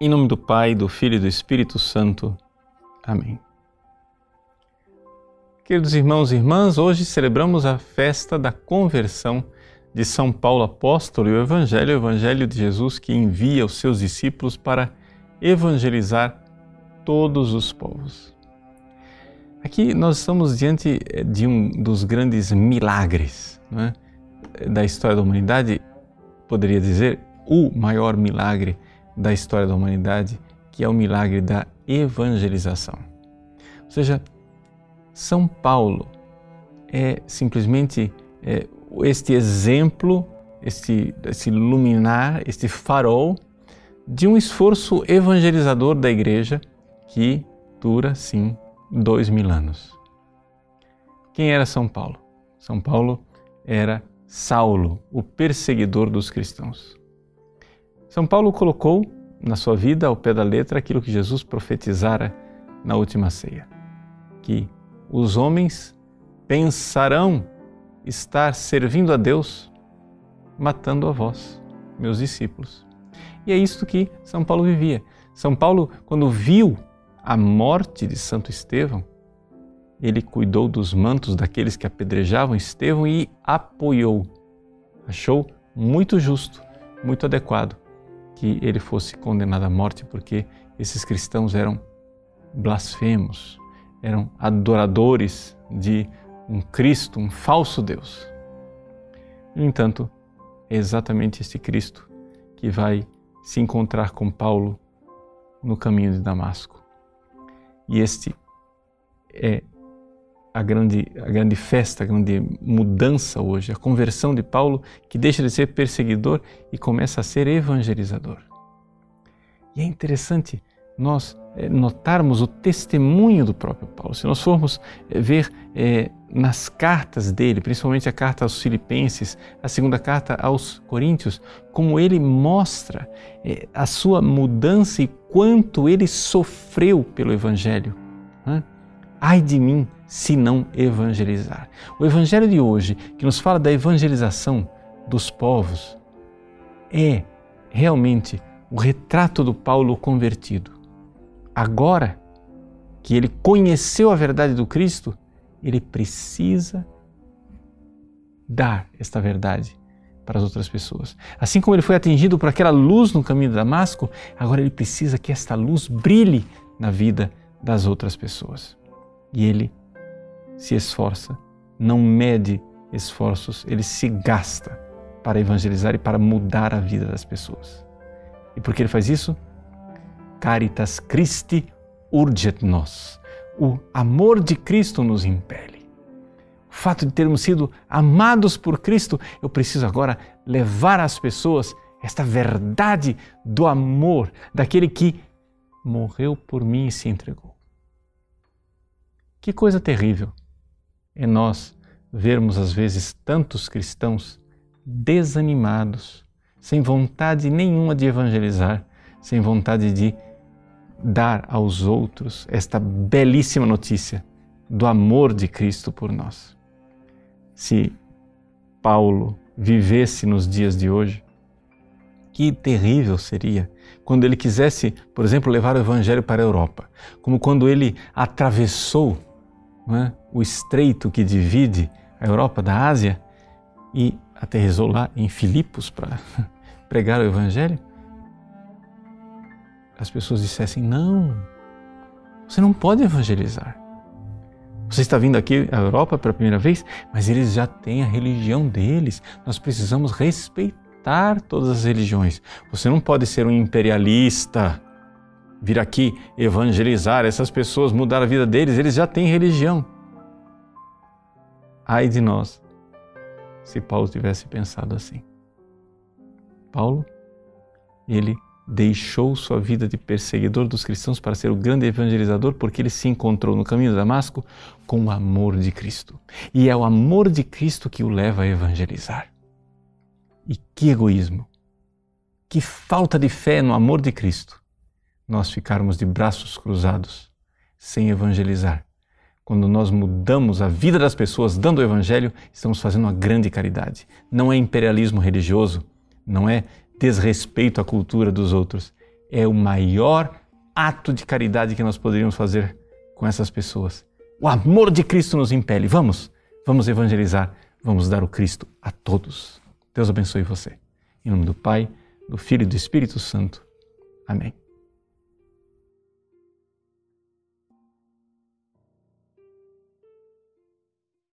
Em nome do Pai, do Filho e do Espírito Santo. Amém. Queridos irmãos e irmãs, hoje celebramos a festa da conversão de São Paulo Apóstolo e o Evangelho, o Evangelho de Jesus que envia os seus discípulos para evangelizar todos os povos. Aqui nós estamos diante eh, de um dos grandes milagres é? da história da humanidade, poderia dizer, o maior milagre da história da humanidade, que é o milagre da evangelização. Ou seja, São Paulo é simplesmente é, este exemplo, este, este luminar, este farol de um esforço evangelizador da igreja que dura, sim, dois mil anos. Quem era São Paulo? São Paulo era Saulo, o perseguidor dos cristãos. São Paulo colocou na sua vida, ao pé da letra, aquilo que Jesus profetizara na última ceia: que os homens pensarão estar servindo a Deus matando a vós, meus discípulos. E é isto que São Paulo vivia. São Paulo, quando viu a morte de Santo Estevão, ele cuidou dos mantos daqueles que apedrejavam Estevão e apoiou. Achou muito justo, muito adequado que ele fosse condenado à morte, porque esses cristãos eram blasfemos, eram adoradores de um Cristo, um falso Deus. No entanto, é exatamente este Cristo que vai se encontrar com Paulo no caminho de Damasco. E este é a grande, a grande festa, a grande mudança hoje, a conversão de Paulo, que deixa de ser perseguidor e começa a ser evangelizador. E é interessante nós é, notarmos o testemunho do próprio Paulo. Se nós formos é, ver é, nas cartas dele, principalmente a carta aos Filipenses, a segunda carta aos Coríntios, como ele mostra é, a sua mudança e quanto ele sofreu pelo Evangelho. Né? Ai de mim se não evangelizar. O evangelho de hoje, que nos fala da evangelização dos povos, é realmente o retrato do Paulo convertido. Agora que ele conheceu a verdade do Cristo, ele precisa dar esta verdade para as outras pessoas. Assim como ele foi atingido por aquela luz no caminho de Damasco, agora ele precisa que esta luz brilhe na vida das outras pessoas e ele se esforça, não mede esforços, ele se gasta para evangelizar e para mudar a vida das pessoas. E por que ele faz isso? Caritas Christi urget nos. O amor de Cristo nos impele. O fato de termos sido amados por Cristo, eu preciso agora levar às pessoas esta verdade do amor daquele que morreu por mim e se entregou. Que coisa terrível é nós vermos às vezes tantos cristãos desanimados, sem vontade nenhuma de evangelizar, sem vontade de dar aos outros esta belíssima notícia do amor de Cristo por nós. Se Paulo vivesse nos dias de hoje, que terrível seria quando ele quisesse, por exemplo, levar o Evangelho para a Europa, como quando ele atravessou é? o estreito que divide a Europa da Ásia e aterrizou lá em Filipos para pregar o Evangelho, as pessoas dissessem: não, você não pode evangelizar. Você está vindo aqui à Europa pela primeira vez, mas eles já têm a religião deles. Nós precisamos respeitar todas as religiões. Você não pode ser um imperialista vir aqui evangelizar essas pessoas, mudar a vida deles, eles já têm religião. Ai de nós, se Paulo tivesse pensado assim. Paulo, ele deixou sua vida de perseguidor dos cristãos para ser o grande evangelizador porque ele se encontrou no caminho de Damasco com o amor de Cristo. E é o amor de Cristo que o leva a evangelizar. E que egoísmo! Que falta de fé no amor de Cristo nós ficarmos de braços cruzados, sem evangelizar. Quando nós mudamos a vida das pessoas dando o Evangelho, estamos fazendo uma grande caridade. Não é imperialismo religioso, não é desrespeito à cultura dos outros, é o maior ato de caridade que nós poderíamos fazer com essas pessoas. O amor de Cristo nos impele. Vamos, vamos evangelizar, vamos dar o Cristo a todos. Deus abençoe você. Em nome do Pai, do Filho e do Espírito Santo. Amém.